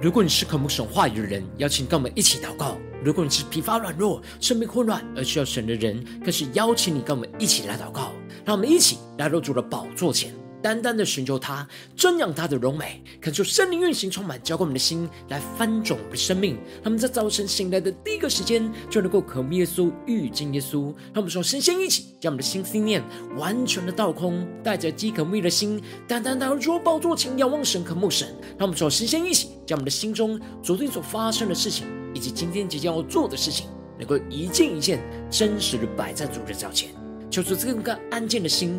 如果你是渴慕神话语的人，邀请跟我们一起祷告；如果你是疲乏软弱、生命混乱而需要神的人，更是邀请你跟我们一起来祷告。让我们一起来入主的宝座前。单单的寻求他，瞻仰他的荣美，恳求圣灵运行充满，浇灌我们的心，来翻转我们的生命。他们在早晨醒来的第一个时间，就能够渴慕耶稣、遇见耶稣。让我们说，神仙一起，将我们的心思念完全的倒空，带着饥渴慕的心，单单来到主宝座前，仰望神、渴慕神。让我们说，神仙一起，将我们的心中昨天所发生的事情，以及今天即将要做的事情，能够一件一件真实的摆在主的脚前，求出这个安静的心。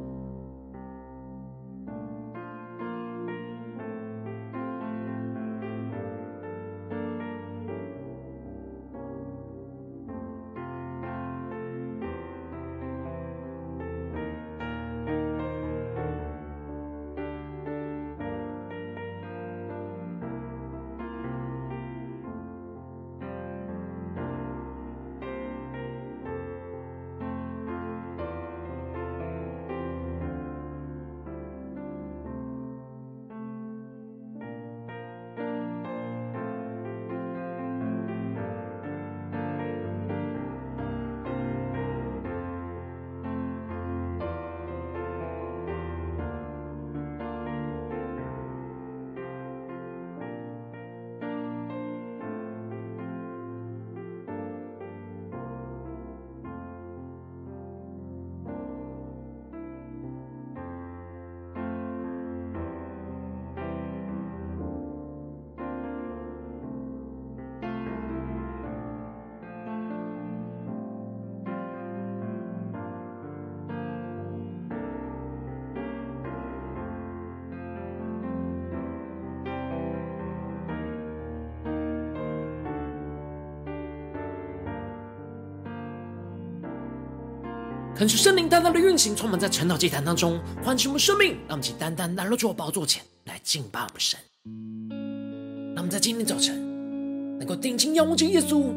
恳求圣灵单单的运行，充满在晨祷祭坛当中，唤醒我们生命，让我们请单单来到主的宝座前来敬拜我们神。让我们在今天早晨能够定睛仰望着耶稣，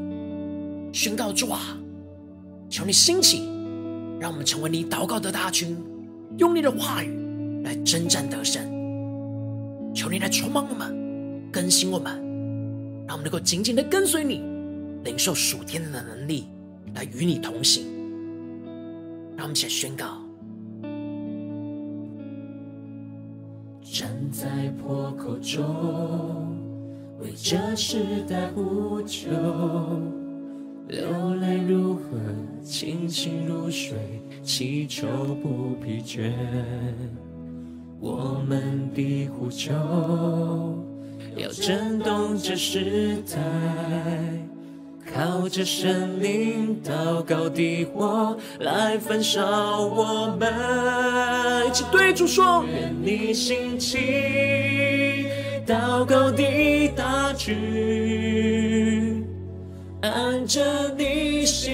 宣告主啊，求你兴起，让我们成为你祷告的大军，用你的话语来征战得胜。求你来充满我们，更新我们，让我们能够紧紧的跟随你，领受属天的能力，来与你同行。让我们一起宣告：站在破口中，为这时代呼救，流泪如河，清醒如水，祈求不疲倦。我们的呼求要震动这时代。靠着神灵祷告的火来焚烧我们，一起对主说：愿你兴起，祷告的大军，按着你心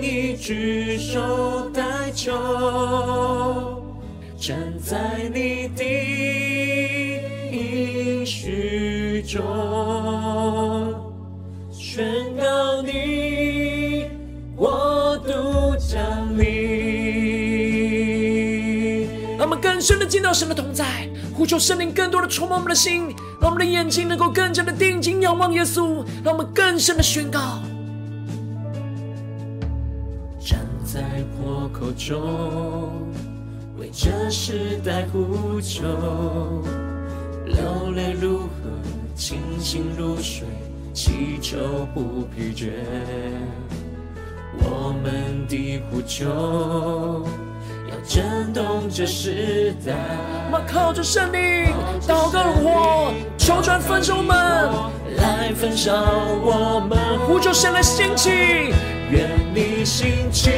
意举手代求，站在你的应许中。宣告你，我独降临。让我们更深的见到神的同在，呼求圣灵更多的触摸我们的心，让我们的眼睛能够更加的定睛仰望耶稣，让我们更深的宣告。站在破口中，为这时代呼求，流泪如河，清醒如水。祈求不疲倦，我们的呼求要震动这时代。我们靠着圣灵，祷告的火，求转焚烧我们，来焚烧我们。呼求神来兴起，愿你兴起，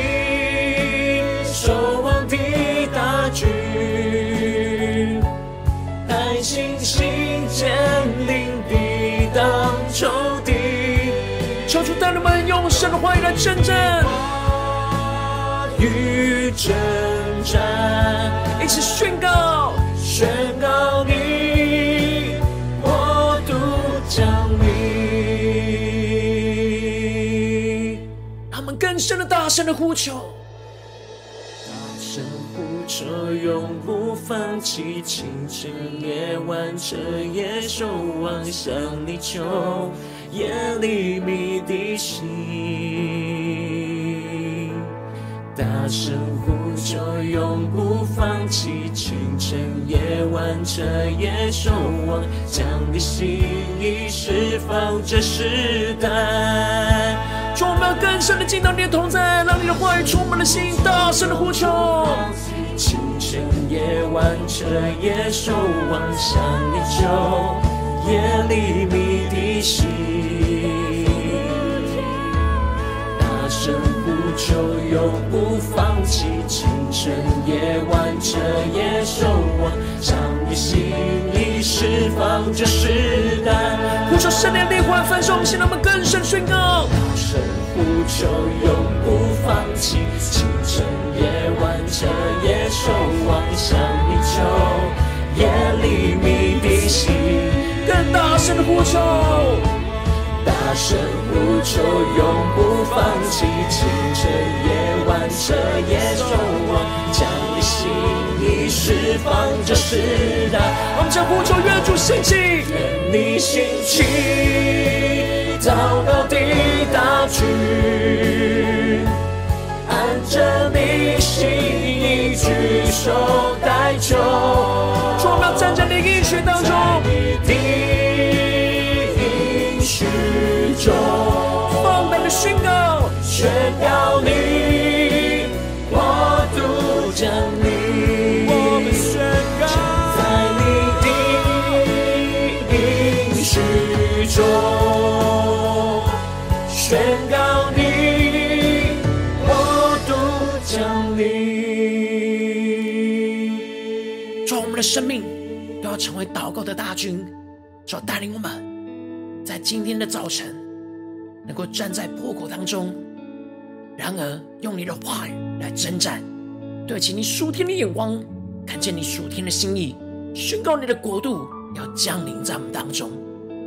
让神的欢迎来真正与征战，一起宣告，宣告你，我独将你。他们更深的、大声的呼求，大声呼求，永不放弃，清晨、夜晚、彻夜守望，向你求。夜里谜底细，大声呼求，永不放弃，清晨夜晚彻夜守望，将你心意释放这时代。主，我们更深的进到你同在，让你的话语充满了心，大声的呼求。清晨夜晚彻夜守望，向你求，夜里谜底细，大声呼求，永不放弃。清晨夜晚彻夜守望，将你心里释放这世代。呼求圣灵烈火焚烧，我们现在我们更深宣告。大声呼求永不放弃，清晨夜晚彻夜守望，向你求，夜里谜底细，更大声的呼求，大声呼求永不放弃，清晨夜晚彻夜守望，将你心意释放这世代。我们将呼求愿主兴起，愿你兴起。祷告的大军，按着你心意举手代求，我们要站在你应许当中，成为祷告的大军，主带领我们，在今天的早晨能够站在破口当中。然而，用你的话语来征战，对起你属天的眼光，看见你属天的心意，宣告你的国度要降临在我们当中。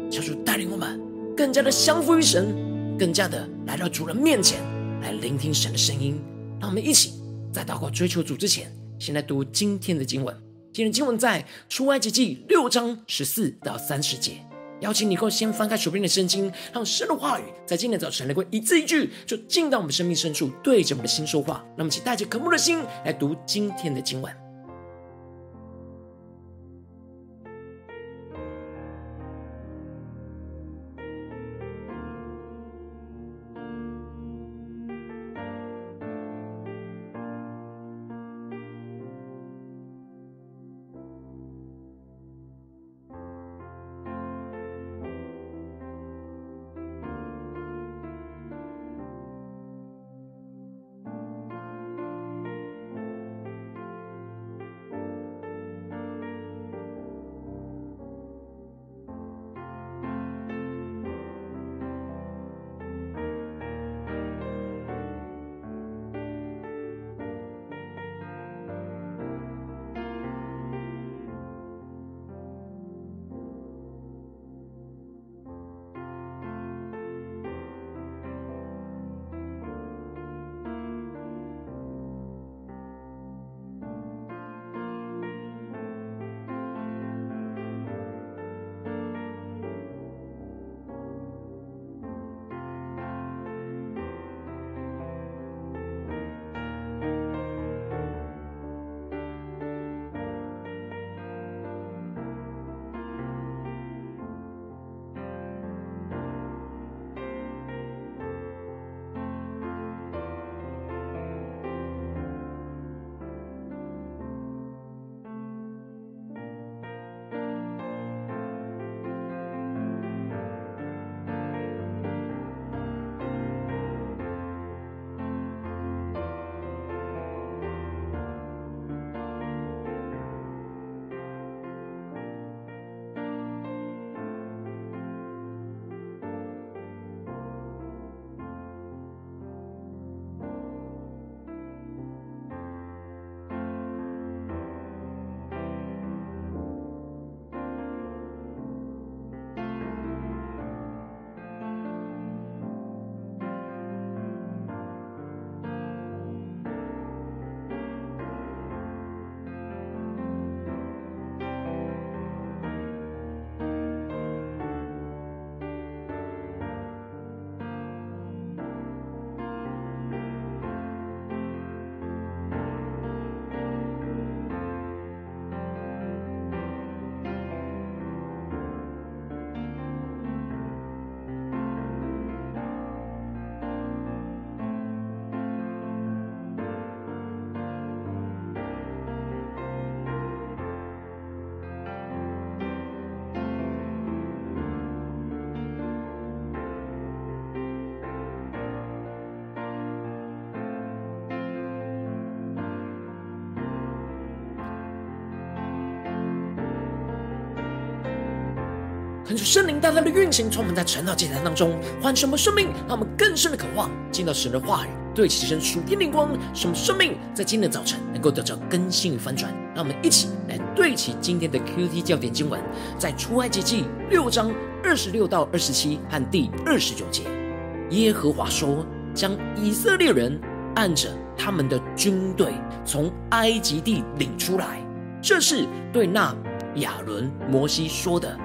求主带领我们更加的降服于神。更加的来到主人面前，来聆听神的声音。让我们一起在祷告追求主之前，先来读今天的经文。今天经文在出埃及记六章十四到三十节。邀请你，够先翻开手边的圣经，让神的话语在今天早晨能够一字一句，就进到我们生命深处，对着我们的心说话。那么，请带着渴慕的心来读今天的经文。恳求圣灵大大的运行，充满在晨祷祭坛当中，唤什么生命，让我们更深的渴望进到神的话语，对齐神属天灵光，什么生命在今天的早晨能够得到更新与翻转。让我们一起来对齐今天的 QT 教点经文，在出埃及记六章二十六到二十七和第二十九节。耶和华说：“将以色列人按着他们的军队从埃及地领出来。”这是对那亚伦、摩西说的。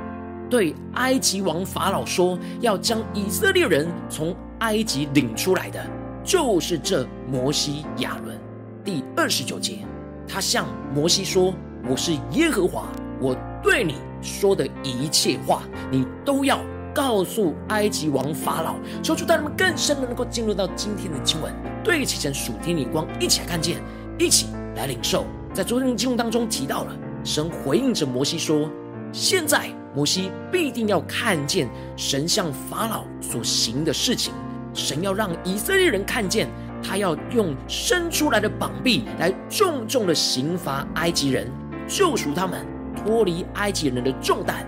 对埃及王法老说：“要将以色列人从埃及领出来的，就是这摩西、亚伦。”第二十九节，他向摩西说：“我是耶和华，我对你说的一切话，你都要告诉埃及王法老。”求主带他们更深的能够进入到今天的经文，对齐成属天的光，一起来看见，一起来领受。在昨天的经文当中提到了，神回应着摩西说：“现在。”摩西必定要看见神向法老所行的事情，神要让以色列人看见，他要用伸出来的膀臂来重重的刑罚埃及人，救赎他们脱离埃及人的重担。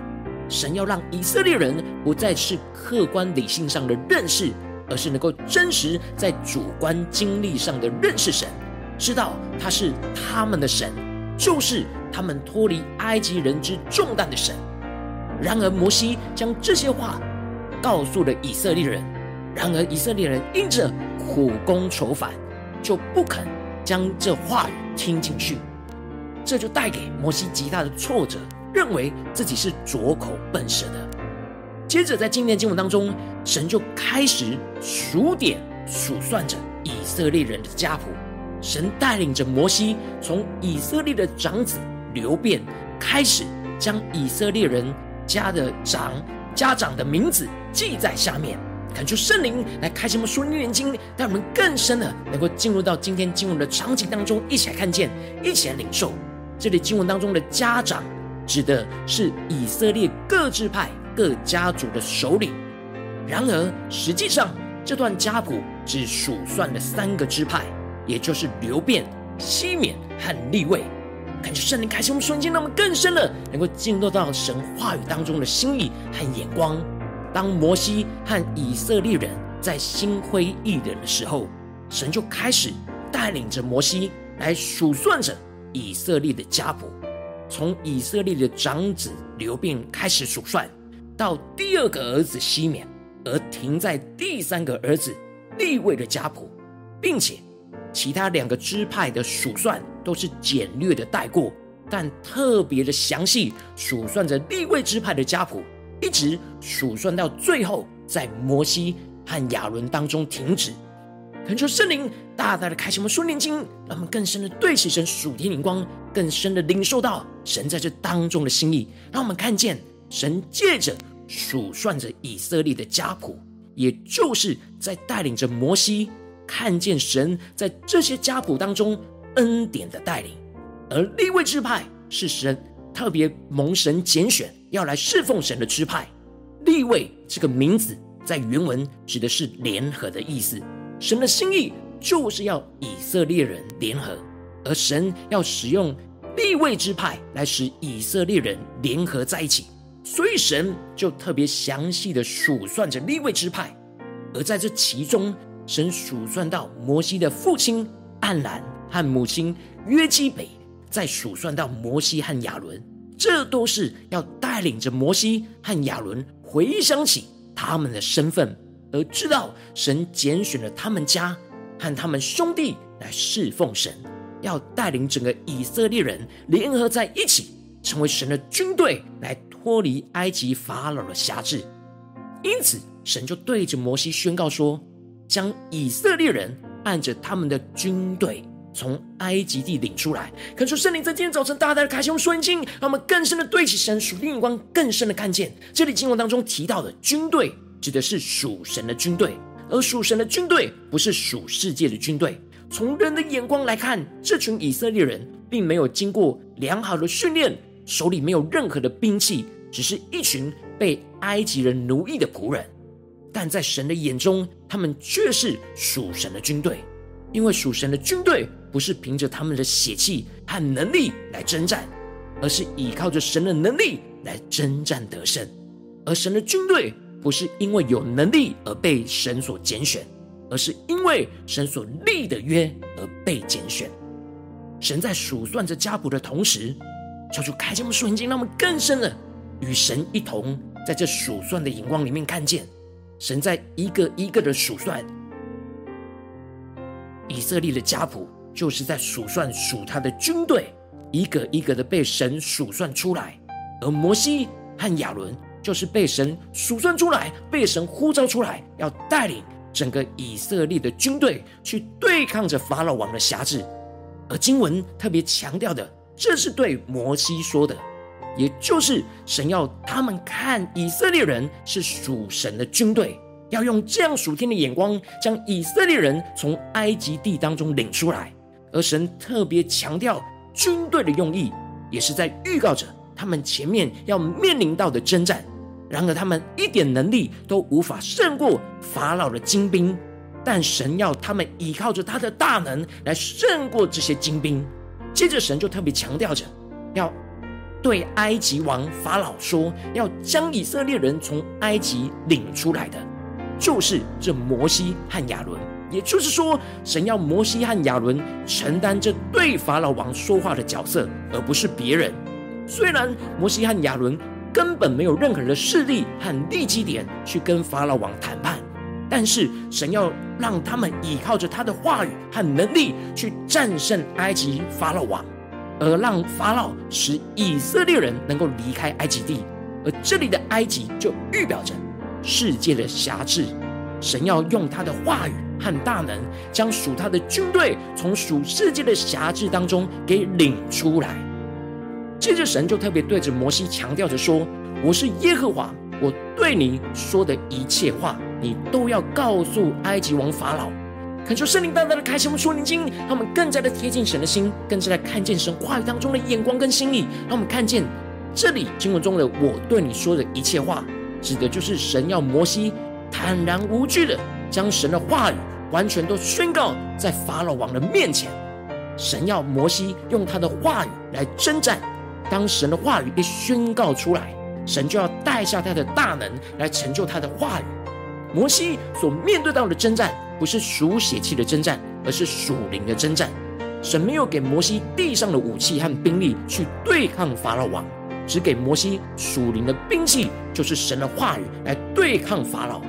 神要让以色列人不再是客观理性上的认识，而是能够真实在主观经历上的认识神，知道他是他们的神，就是他们脱离埃及人之重担的神。然而，摩西将这些话告诉了以色列人。然而，以色列人因着苦功愁烦，就不肯将这话语听进去。这就带给摩西极大的挫折，认为自己是拙口笨舌的。接着，在今天经文当中，神就开始数点数算着以色列人的家谱。神带领着摩西，从以色列的长子流便开始，将以色列人。家的长家长的名字记在下面，恳求圣灵来开启我们属灵眼睛，让我们更深的能够进入到今天经文的场景当中，一起来看见，一起来领受。这里经文当中的家长，指的是以色列各支派各家族的首领。然而，实际上这段家谱只数算了三个支派，也就是流便、西缅和利未。感觉圣灵开启我们瞬间，让我们更深的能够进入到神话语当中的心意和眼光。当摩西和以色列人在心灰意冷的时候，神就开始带领着摩西来数算着以色列的家谱，从以色列的长子流便开始数算，到第二个儿子西缅，而停在第三个儿子利未的家谱，并且。其他两个支派的数算都是简略的带过，但特别的详细数算着立位支派的家谱，一直数算到最后，在摩西和亚伦当中停止。恳求圣灵大大的开启我们属灵眼睛，让我们更深的对齐神属天灵光，更深的领受到神在这当中的心意，让我们看见神借着数算着以色列的家谱，也就是在带领着摩西。看见神在这些家谱当中恩典的带领，而立位支派是神特别蒙神拣选要来侍奉神的支派。立位这个名字在原文指的是联合的意思，神的心意就是要以色列人联合，而神要使用立位支派来使以色列人联合在一起，所以神就特别详细的数算着立位支派，而在这其中。神数算到摩西的父亲暗兰和母亲约基北，再数算到摩西和亚伦，这都是要带领着摩西和亚伦回想起他们的身份，而知道神拣选了他们家和他们兄弟来侍奉神，要带领整个以色列人联合在一起，成为神的军队，来脱离埃及法老的辖制。因此，神就对着摩西宣告说。将以色列人按着他们的军队从埃及地领出来。恳求圣灵在今天早晨大大的开启我们属灵眼睛，让我们更深的对起神属灵眼光，更深的看见这里经文当中提到的军队，指的是属神的军队，而属神的军队不是属世界的军队。从人的眼光来看，这群以色列人并没有经过良好的训练，手里没有任何的兵器，只是一群被埃及人奴役的仆人。但在神的眼中，他们却是属神的军队，因为属神的军队不是凭着他们的血气和能力来征战，而是依靠着神的能力来征战得胜。而神的军队不是因为有能力而被神所拣选，而是因为神所立的约而被拣选。神在数算着家谱的同时，求主开启我们属灵眼睛，让我们更深的与神一同在这数算的眼光里面看见，神在一个一个的数算以色列的家谱，就是在数算数他的军队，一个一个的被神数算出来，而摩西和亚伦就是被神数算出来，被神呼召出来，要带领整个以色列的军队去对抗着法老王的辖制。而经文特别强调的，这是对摩西说的，也就是神要他们看以色列人是属神的军队，要用这样属天的眼光，将以色列人从埃及地当中领出来。而神特别强调军队的用意，也是在预告着他们前面要面临到的征战。然而，他们一点能力都无法胜过法老的精兵。但神要他们依靠着他的大能来胜过这些精兵。接着，神就特别强调着，要对埃及王法老说，要将以色列人从埃及领出来的，就是这摩西和亚伦。也就是说，神要摩西和亚伦承担这对法老王说话的角色，而不是别人。虽然摩西和亚伦根本没有任何的势力和利基点去跟法老王谈判。但是神要让他们依靠着他的话语和能力去战胜埃及法老王，而让法老使以色列人能够离开埃及地。而这里的埃及就预表着世界的辖制。神要用他的话语和大能，将属他的军队从属世界的辖制当中给领出来。接着神就特别对着摩西强调着说：“我是耶和华，我对你说的一切话。”你都要告诉埃及王法老，恳求圣灵大大的开启我们属灵经，让我们更加的贴近神的心，更加的看见神话语当中的眼光跟心意，让我们看见这里经文中的我对你说的一切话，指的就是神要摩西坦然无惧的将神的话语完全都宣告在法老王的面前。神要摩西用他的话语来征战，当神的话语被宣告出来，神就要带下他的大能来成就他的话语。摩西所面对到的征战，不是属血气的征战，而是属灵的征战。神没有给摩西地上的武器和兵力去对抗法老王，只给摩西属灵的兵器，就是神的话语来对抗法老。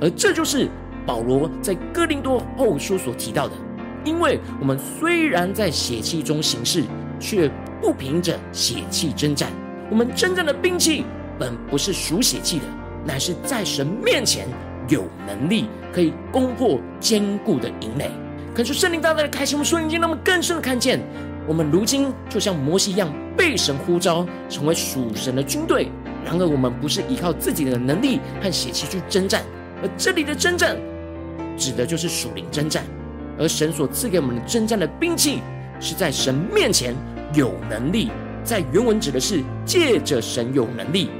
而这就是保罗在哥林多后书所提到的：因为我们虽然在血气中行事，却不凭着血气征战。我们真正的兵器本不是属血气的，乃是在神面前。有能力可以攻破坚固的营垒，可是圣灵大大的开启我们属灵眼睛，让我们更深的看见，我们如今就像摩西一样被神呼召成为属神的军队。然而，我们不是依靠自己的能力和血气去征战，而这里的征战指的就是属灵征战。而神所赐给我们的征战的兵器，是在神面前有能力，在原文指的是借着神有能力。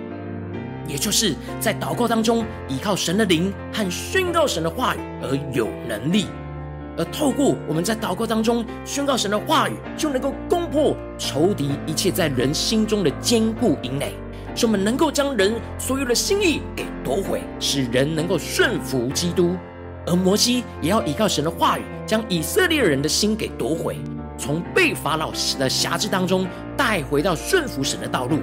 也就是在祷告当中，依靠神的灵和宣告神的话语而有能力，而透过我们在祷告当中宣告神的话语，就能够攻破仇敌一切在人心中的坚固营垒，使我们能够将人所有的心意给夺回，使人能够顺服基督。而摩西也要依靠神的话语，将以色列人的心给夺回，从被法老的辖制当中带回到顺服神的道路。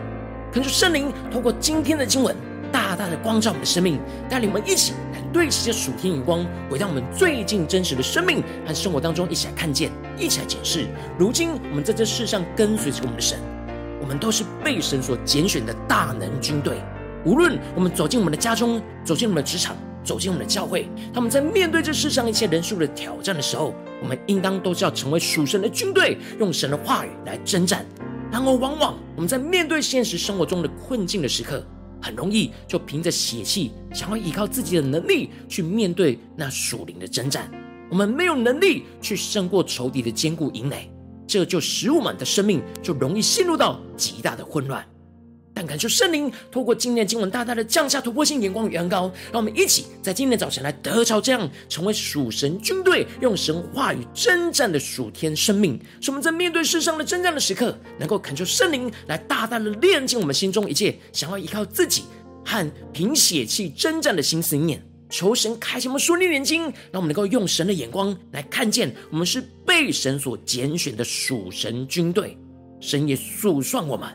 恳求圣灵通过今天的经文，大大的光照我们的生命，带领我们一起来对齐这属天眼光，回到我们最近真实的生命和生活当中，一起来看见，一起来检视。如今我们在这世上跟随着我们的神，我们都是被神所拣选的大能军队。无论我们走进我们的家中，走进我们的职场，走进我们的教会，他们在面对这世上一切人数的挑战的时候，我们应当都是要成为属神的军队，用神的话语来征战。然而，往往我们在面对现实生活中的困境的时刻，很容易就凭着血气，想要依靠自己的能力去面对那属灵的征战。我们没有能力去胜过仇敌的坚固营垒，这就使我们的生命就容易陷入到极大的混乱。但感受圣灵透过今天的经文，大大的降下突破性眼光与恩膏，让我们一起在今天早晨来得着这样成为属神军队，用神话语征战的属天生命。使我们在面对世上的征战的时刻，能够恳求圣灵来大大的炼净我们心中一切想要依靠自己和凭血气征战的心思念。求神开启我们属灵眼睛，让我们能够用神的眼光来看见，我们是被神所拣选的属神军队。神也数算我们，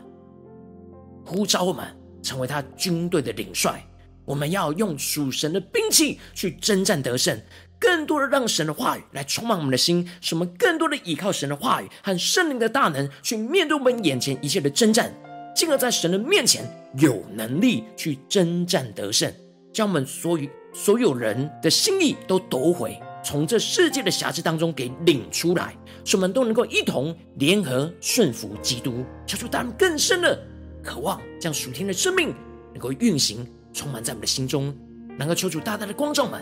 呼召我们成为他军队的领帅。我们要用属神的兵器去征战得胜，更多的让神的话语来充满我们的心，使我们更多的依靠神的话语和圣灵的大能，去面对我们眼前一切的征战，进而在神的面前有能力去征战得胜，将我们所有。所有人的心意都夺回，从这世界的瑕疵当中给领出来，使我们都能够一同联合顺服基督，求出他们更深的渴望，将属天的生命能够运行，充满在我们的心中，能够求主大大的光照们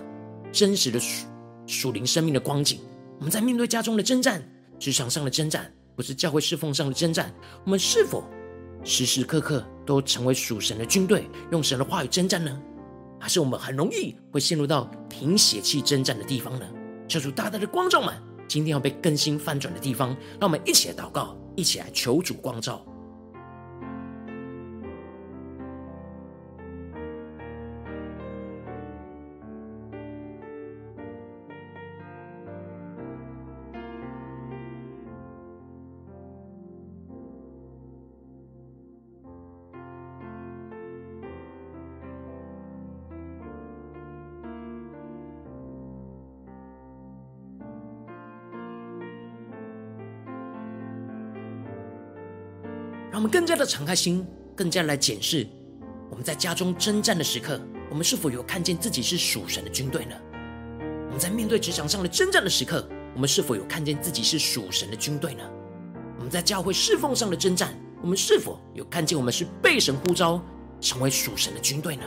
真实的属属灵生命的光景。我们在面对家中的征战、职场上的征战，不是教会侍奉上的征战，我们是否时时刻刻都成为属神的军队，用神的话语征战呢？还是我们很容易会陷入到凭血气征战的地方呢？求主大大的光照们，今天要被更新翻转的地方，让我们一起来祷告，一起来求主光照。们更加的敞开心，更加来检视我们在家中征战的时刻，我们是否有看见自己是属神的军队呢？我们在面对职场上的征战的时刻，我们是否有看见自己是属神的军队呢？我们在教会侍奉上的征战，我们是否有看见我们是被神呼召成为属神的军队呢？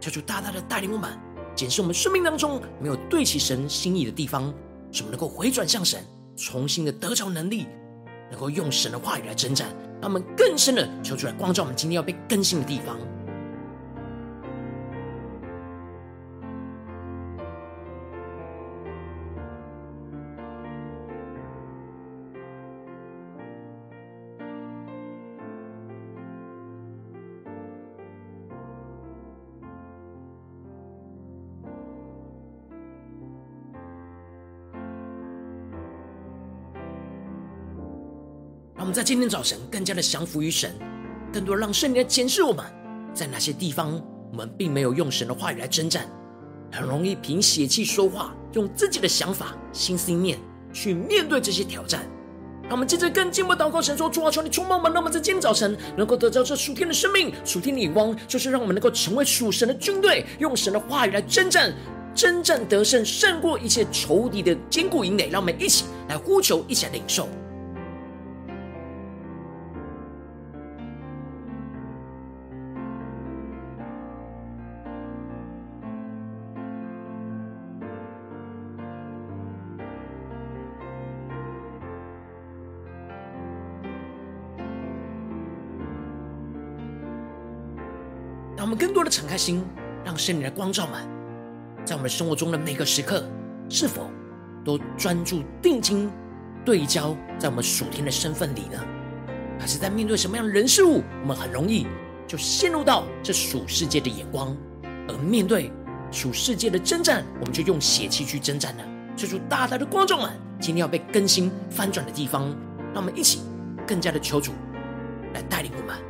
求主大大的带领我们，检视我们生命当中没有对齐神心意的地方，使我们能够回转向神，重新的得着能力，能够用神的话语来征战。让我们更深的求出来光照我们今天要被更新的地方。让我们在今天早晨更加的降服于神，更多让圣灵来检视我们，在哪些地方我们并没有用神的话语来征战，很容易凭血气说话，用自己的想法、心思念去面对这些挑战。让我们接着更进一步祷告，神说：主啊，求你充满我们，让我们在今天早晨能够得到这属天的生命、属天的眼光，就是让我们能够成为属神的军队，用神的话语来征战，征战得胜，胜过一切仇敌的坚固营垒。让我们一起来呼求，一起来领受。敞开心，让圣灵的光照们，在我们生活中的每个时刻，是否都专注定睛对焦在我们属天的身份里呢？还是在面对什么样的人事物，我们很容易就陷入到这属世界的眼光，而面对属世界的征战，我们就用血气去征战呢？求主大大的光照们，今天要被更新翻转的地方，让我们一起更加的求主来带领我们。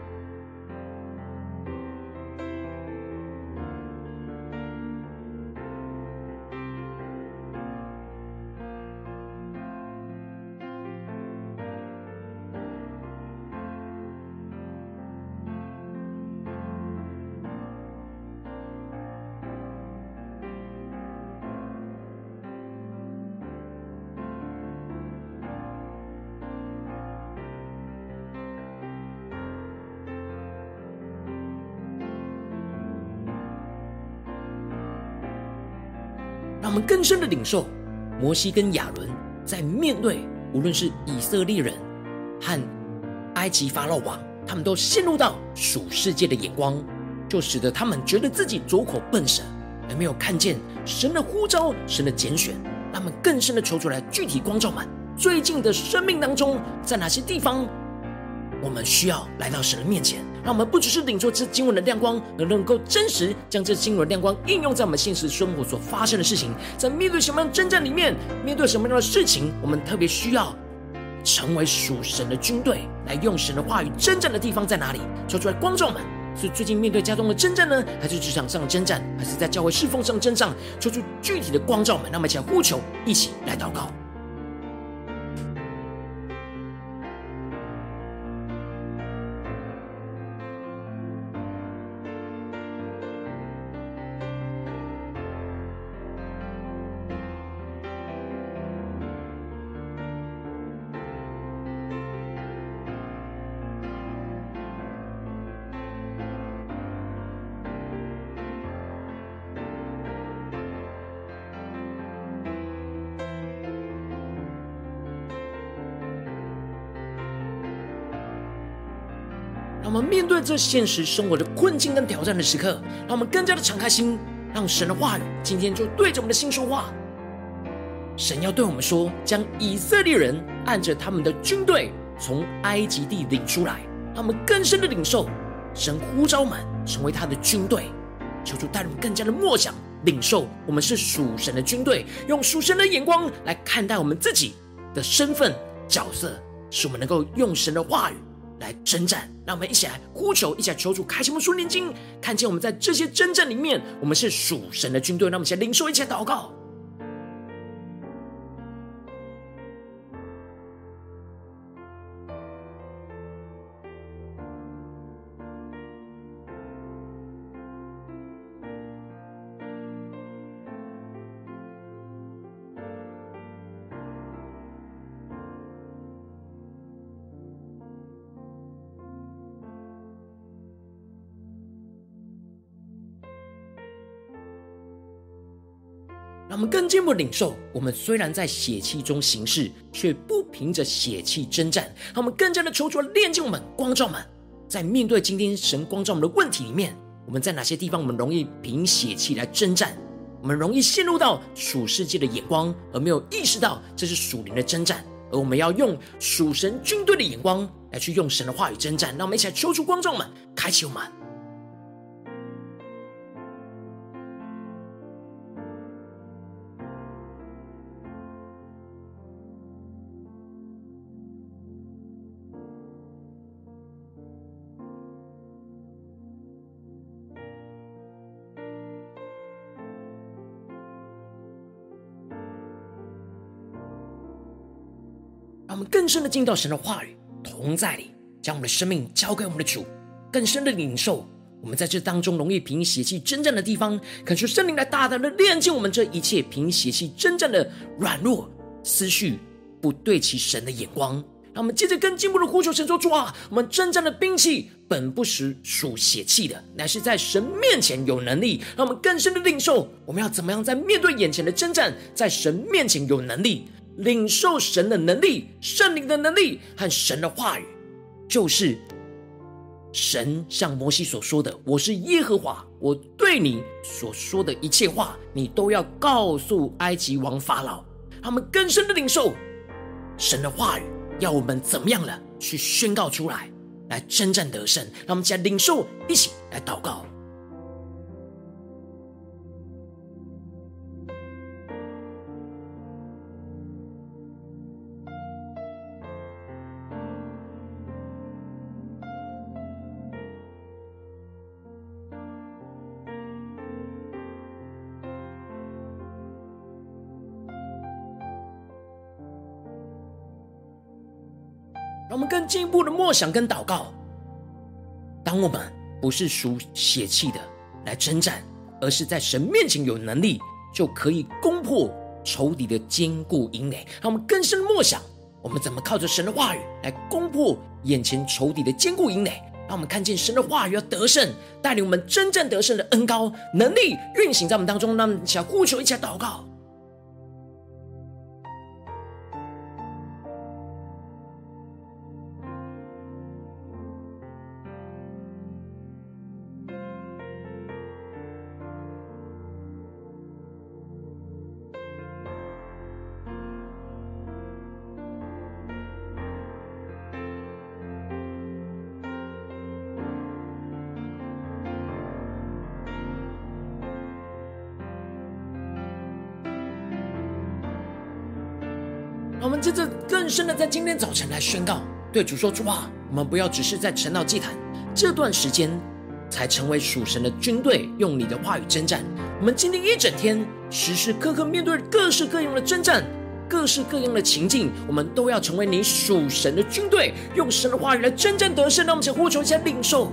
更深的领受，摩西跟亚伦在面对无论是以色列人和埃及法老王，他们都陷入到属世界的眼光，就使得他们觉得自己拙口笨舌，而没有看见神的呼召、神的拣选。他们更深的求出来具体光照们，最近的生命当中，在哪些地方，我们需要来到神的面前，让我们不只是领受这经文的亮光，而能够真实将这经文的亮光应用在我们现实生活所发生的事情。在面对什么样的征战里面，面对什么样的事情，我们特别需要成为属神的军队，来用神的话语征战的地方在哪里？说出来，观众们。是最近面对家中的征战呢，还是职场上的征战，还是在教会侍奉上的征战？说出具体的光照们，那么一起来呼求，一起来祷告。这现实生活的困境跟挑战的时刻，让我们更加的敞开心，让神的话语今天就对着我们的心说话。神要对我们说，将以色列人按着他们的军队从埃及地领出来，让我们更深的领受神呼召我们成为他的军队。求主带领我们更加的默想领受，我们是属神的军队，用属神的眼光来看待我们自己的身份角色，使我们能够用神的话语。来征战，让我们一起来呼求，一起来求主开启我们属灵经，看见我们在这些征战里面，我们是属神的军队。让我们一起领受，一起来祷告。让我们更进一步领受，我们虽然在血气中行事，却不凭着血气征战。让我们更加的求主炼净我们，光照们，在面对今天神光照我们的问题里面，我们在哪些地方我们容易凭血气来征战？我们容易陷入到属世界的眼光，而没有意识到这是属灵的征战。而我们要用属神军队的眼光来去用神的话语征战。让我们一起来求主光照们，开启我们。深的进到神的话语同在里，将我们的生命交给我们的主，更深的领受我们在这当中容易凭血气征战的地方，恳求圣灵来大胆的炼净我们这一切凭血气征战的软弱思绪，不对齐神的眼光。让我们接着更进步的呼求神说：主啊，我们征战的兵器本不是属血气的，乃是在神面前有能力。让我们更深的领受，我们要怎么样在面对眼前的征战，在神面前有能力。领受神的能力、圣灵的能力和神的话语，就是神向摩西所说的：“我是耶和华，我对你所说的一切话，你都要告诉埃及王法老。”他们更深的领受神的话语，要我们怎么样了去宣告出来，来征战得胜。让我们一起来领受，一起来祷告。步的默想跟祷告。当我们不是属血气的来征战，而是在神面前有能力，就可以攻破仇敌的坚固营垒。让我们更深默想，我们怎么靠着神的话语来攻破眼前仇敌的坚固营垒？让我们看见神的话语要得胜，带领我们真正得胜的恩高能力运行在我们当中。让我们一起来呼求，一起来祷告。真的在今天早晨来宣告，对主说主啊，我们不要只是在晨祷祭坛这段时间才成为属神的军队，用你的话语征战。我们今天一整天时时刻刻面对各式各样的征战。各式各样的情境，我们都要成为你属神的军队，用神的话语来真正得胜。让我们先呼求一下领受。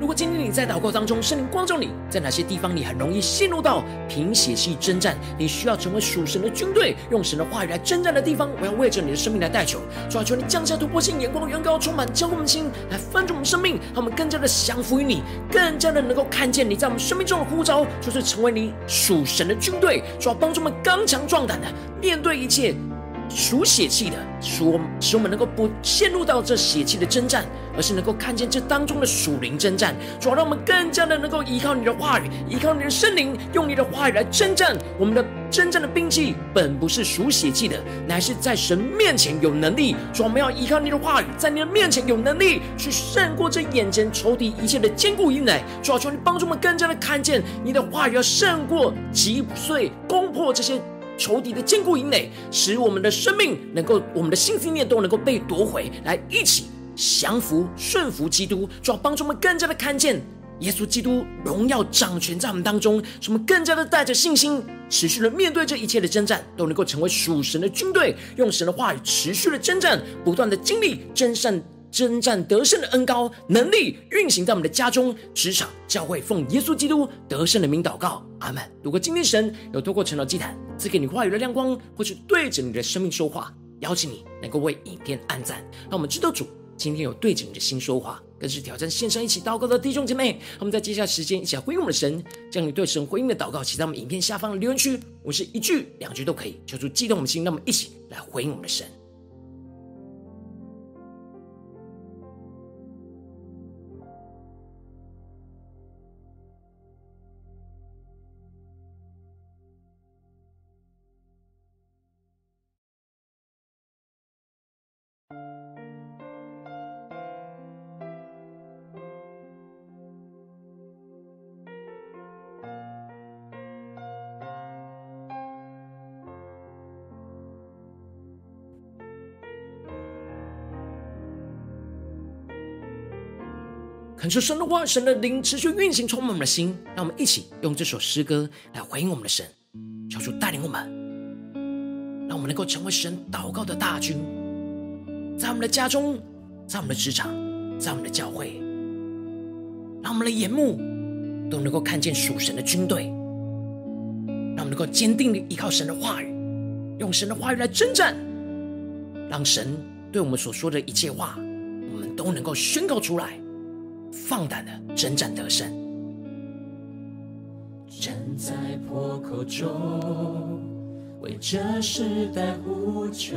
如果今天你在祷告当中，圣灵光照你，在哪些地方你很容易陷入到贫血气征战，你需要成为属神的军队，用神的话语来征战的地方，我要为着你的生命来代求，主啊，求你降下突破性眼光，远高充满浇灌我们的心，来翻转我们生命，让我们更加的降服于你，更加的能够看见你在我们生命中的呼召，就是成为你属神的军队，主啊，帮助我们刚强壮胆的面对一切。属血气的，使我们使我们能够不陷入到这血气的征战，而是能够看见这当中的属灵征战。主要让我们更加的能够依靠你的话语，依靠你的圣灵，用你的话语来征战。我们的征战的兵器本不是属血气的，乃是在神面前有能力。主，我们要依靠你的话语，在你的面前有能力去胜过这眼前仇敌一切的坚固营垒。主要求你帮助我们更加的看见你的话语要胜过击碎攻破这些。仇敌的坚固营垒，使我们的生命能够，我们的信心念都能够被夺回来，一起降服顺服基督，主要帮助我们更加的看见耶稣基督荣耀掌权在我们当中，使我们更加的带着信心，持续的面对这一切的征战，都能够成为属神的军队，用神的话语持续的征战，不断的经历征战。征战得胜的恩高能力运行在我们的家中、职场、教会，奉耶稣基督得胜的名祷告，阿门。如果今天神有透过晨祷祭坛赐给你话语的亮光，或是对着你的生命说话，邀请你能够为影片按赞，让我们知道主今天有对着你的心说话，更是挑战线上一起祷告的弟兄姐妹。我们在接下来时间一起来回应我们的神，将你对神回应的祷告写在我们影片下方的留言区，我是一句两句都可以，求主激动我们的心，让我们一起来回应我们的神。恳求神的话，神的灵持续运行，充满我们的心。让我们一起用这首诗歌来回应我们的神，求主带领我们，让我们能够成为神祷告的大军，在我们的家中，在我们的职场，在我们的教会，让我们的眼目都能够看见属神的军队，让我们能够坚定的依靠神的话语，用神的话语来征战，让神对我们所说的一切话，我们都能够宣告出来。放胆的征战得胜，站在破口中，为这时代呼求，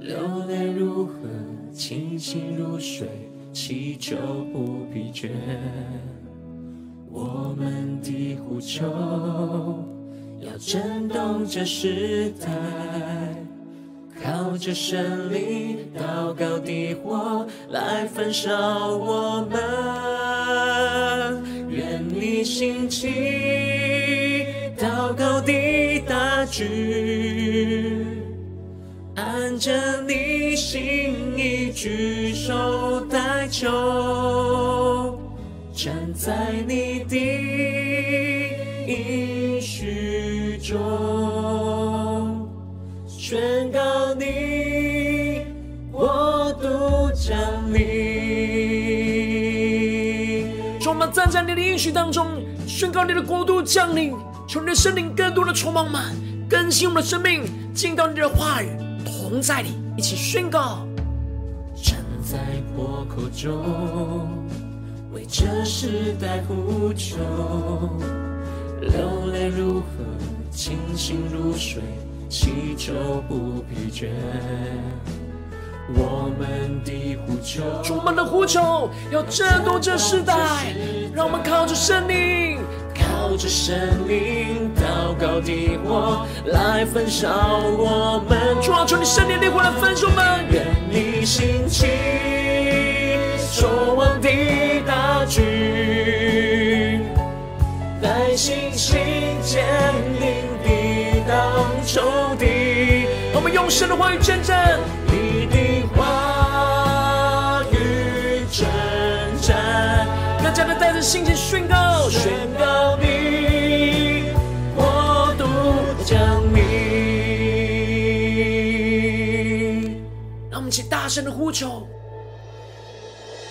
流泪如何，清醒如水，祈求不疲倦。我们的呼求要震动这时代，靠着神灵祷告的火来焚烧我们。愿你兴起祷告的大军，按着你心意举手代求。站在你的应许中，在你的应许当中，宣告你的国度降临，求你的圣灵更多的充满我们，更新我们的生命，进到你的话语同在里，一起宣告。站在破口中。为这时代呼求，流泪如河，清醒如水，祈求不疲倦。我们的呼求，主，我们的呼求要震动这时代，让我们靠着圣灵，靠着圣灵祷告的火来焚烧我们。主啊，求你圣灵烈火来焚烧我们，愿你兴起，守望的大军，带信心坚定抵挡仇敌。我们用神的话语见证，带着信心宣告，宣告你国度降临。让我们一起大声的呼求。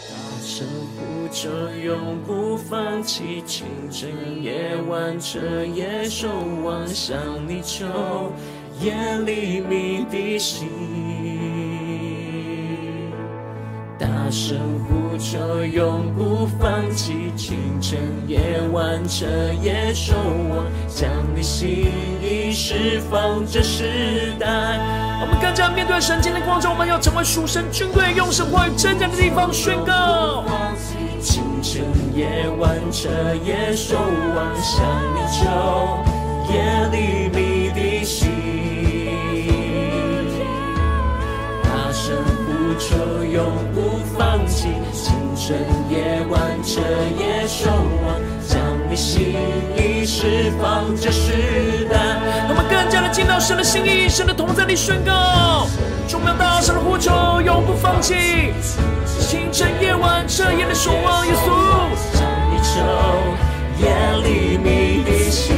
大声呼求永不放弃，清晨夜晚彻夜守望，向你求，夜里鸣的心，大声呼求，永不放弃，清晨夜晚彻夜守望，将你心意释放这时代。我们更加面对神经的光照，我们要成为属神军队，用神话语征战的地方宣告。清晨夜晚彻夜守望，向你求，夜里鸣的心，大声呼求，永。清晨夜晚彻夜守望，将你心意释放这时代。我们更加的进到神的心意，神的同在里宣告，众妙大声的呼求，永不放弃。清晨夜晚彻夜的守望，耶稣，向你求，夜里鸣的心，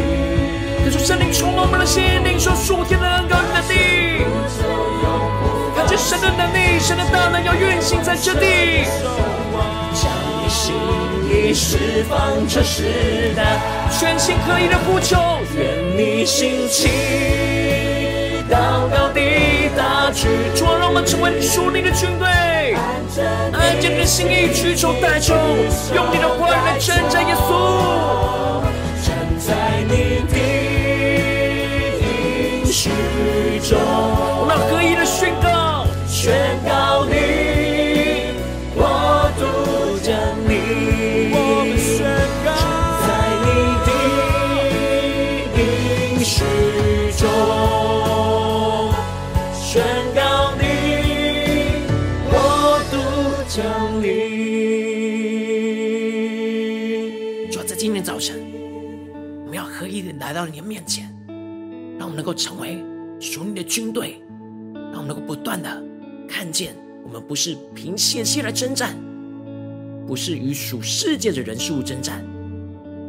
可是圣灵充满我们的心，领受属天的恩膏与能力，神的能力，神的大能要运行在这地，将你心意释放这时代，全心合一的呼求，愿你兴起，祷告的大军，主啊，让我们成为属你的军队。按着你的心意举手代求，用你的话语来征战耶稣。站在你的应许中，我们要合一的宣告，宣告你国度降临。我们，在你的应许中，宣告你国度降临。主要在今天早晨，我们要合一的来到你的面前，让我们能够成为属你的军队，让我们能够不断的看见，我们不是凭血气来征战，不是与属世界的人事物征战，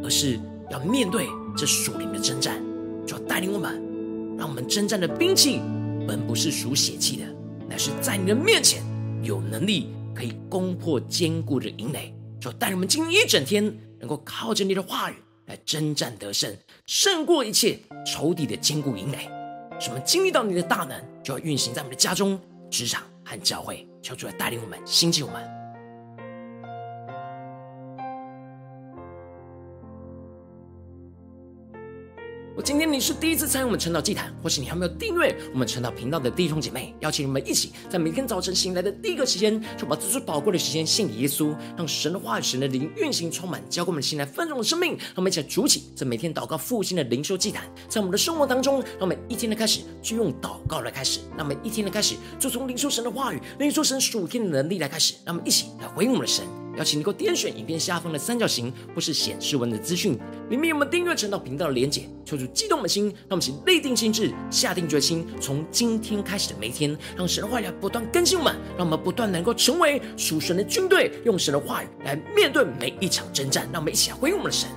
而是要面对这属灵的征战。主要带领我们，让我们征战的兵器本不是属血气的，乃是在你的面前有能力可以攻破坚固的营垒。主要带领我们今天一整天，能够靠着你的话语来征战得胜，胜过一切仇敌的坚固营垒。使我们经历到你的大能，就要运行在我们的家中、职场和教会。求主来带领我们，兴起我们。我今天你是第一次参与我们晨祷祭坛，或是你还没有订阅我们晨祷频道的弟兄姐妹，邀请你们一起在每天早晨醒来的第一个时间，就把这最宝贵的时间献给耶稣，让神的话语、神的灵运行充满，浇灌我们的心来丰盛的生命。让我们一起来筑起这每天祷告复兴的灵修祭坛，在我们的生活当中，让我们一天的开始就用祷告来开始，让我们一天的开始就从灵修神的话语、灵修神属天的能力来开始，让我们一起来回应我们的神。邀请你能够点选影片下方的三角形，或是显示文的资讯，里面有我们订阅成道频道的连结。求主激动的心，让我们一起立定心智，下定决心，从今天开始的每一天，让神的话语来不断更新我们，让我们不断能够成为属神的军队，用神的话语来面对每一场征战。让我们一起来回应我们的神。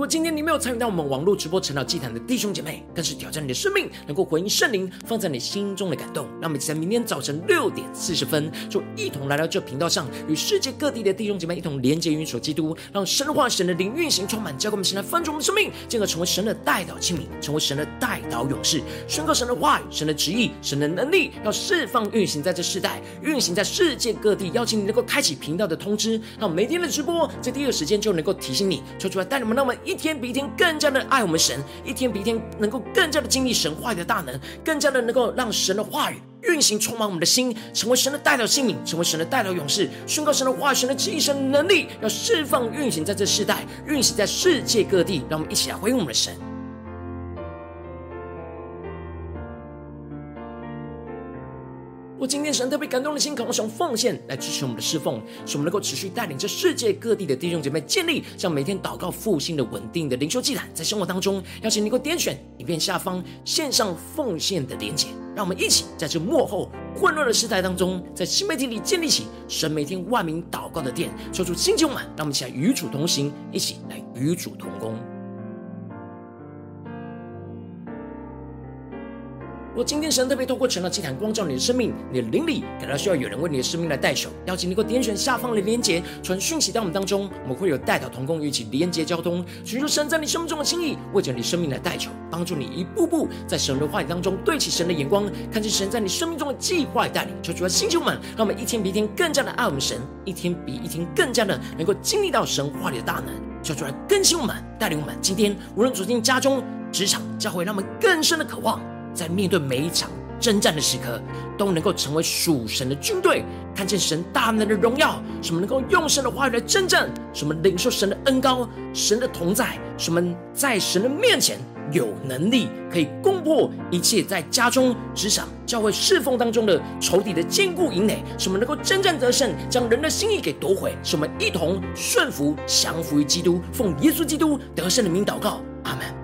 如果今天你没有参与到我们网络直播晨祷祭坛的弟兄姐妹，更是挑战你的生命，能够回应圣灵放在你心中的感动。让我们在明天早晨六点四十分，就一同来到这频道上，与世界各地的弟兄姐妹一同连接、运手基督，让神的话、神的灵运行充满，教给我们现在翻转我们生命，进而成为神的代祷器皿，成为神的代祷勇士，宣告神的话语、神的旨意、神的能力，要释放运行在这世代，运行在世界各地。邀请你能够开启频道的通知，让每天的直播在第一个时间就能够提醒你，抽出来带你们，那么一天比一天更加的爱我们神，一天比一天能够更加的经历神话语的大能，更加的能够让神的话语运行充满我们的心，成为神的代表性命，成为神的代表勇士，宣告神的话语、神的旨意、神的能力，要释放运行在这世代，运行在世界各地。让我们一起来回应我们的神。我今天神特别感动的心，渴望使用奉献来支持我们的侍奉，使我们能够持续带领着世界各地的弟兄姐妹建立像每天祷告复兴的稳定的灵修祭坛，在生活当中，邀请你能够点选影片下方线上奉献的连结，让我们一起在这幕后混乱的时代当中，在新媒体里建立起神每天万名祷告的殿，抽出新旧满，让我们一起来与主同行，一起来与主同工。若今天神特别透过成了祭坛光照你的生命，你的灵里感到需要有人为你的生命来代求，邀请你能够点选下方的连结，传讯息到我们当中，我们会有代祷同工与其连结交通，寻求神在你生命中的心意，为着你生命来代求，帮助你一步步在神的话语当中对齐神的眼光，看见神在你生命中的计划带领。求主的星球们，让我们一天比一天更加的爱我们神，一天比一天更加的能够经历到神话里的大能。求主来更新我们，带领我们。今天无论走进家中、职场、教会，让我们更深的渴望。在面对每一场征战的时刻，都能够成为属神的军队，看见神大能的荣耀，什么能够用神的话语来征战，什么领受神的恩膏、神的同在，什么在神的面前有能力可以攻破一切在家中、职场、教会侍奉当中的仇敌的坚固营垒，什么能够征战得胜，将人的心意给夺回，什么一同顺服、降服于基督，奉耶稣基督得胜的名祷告。阿门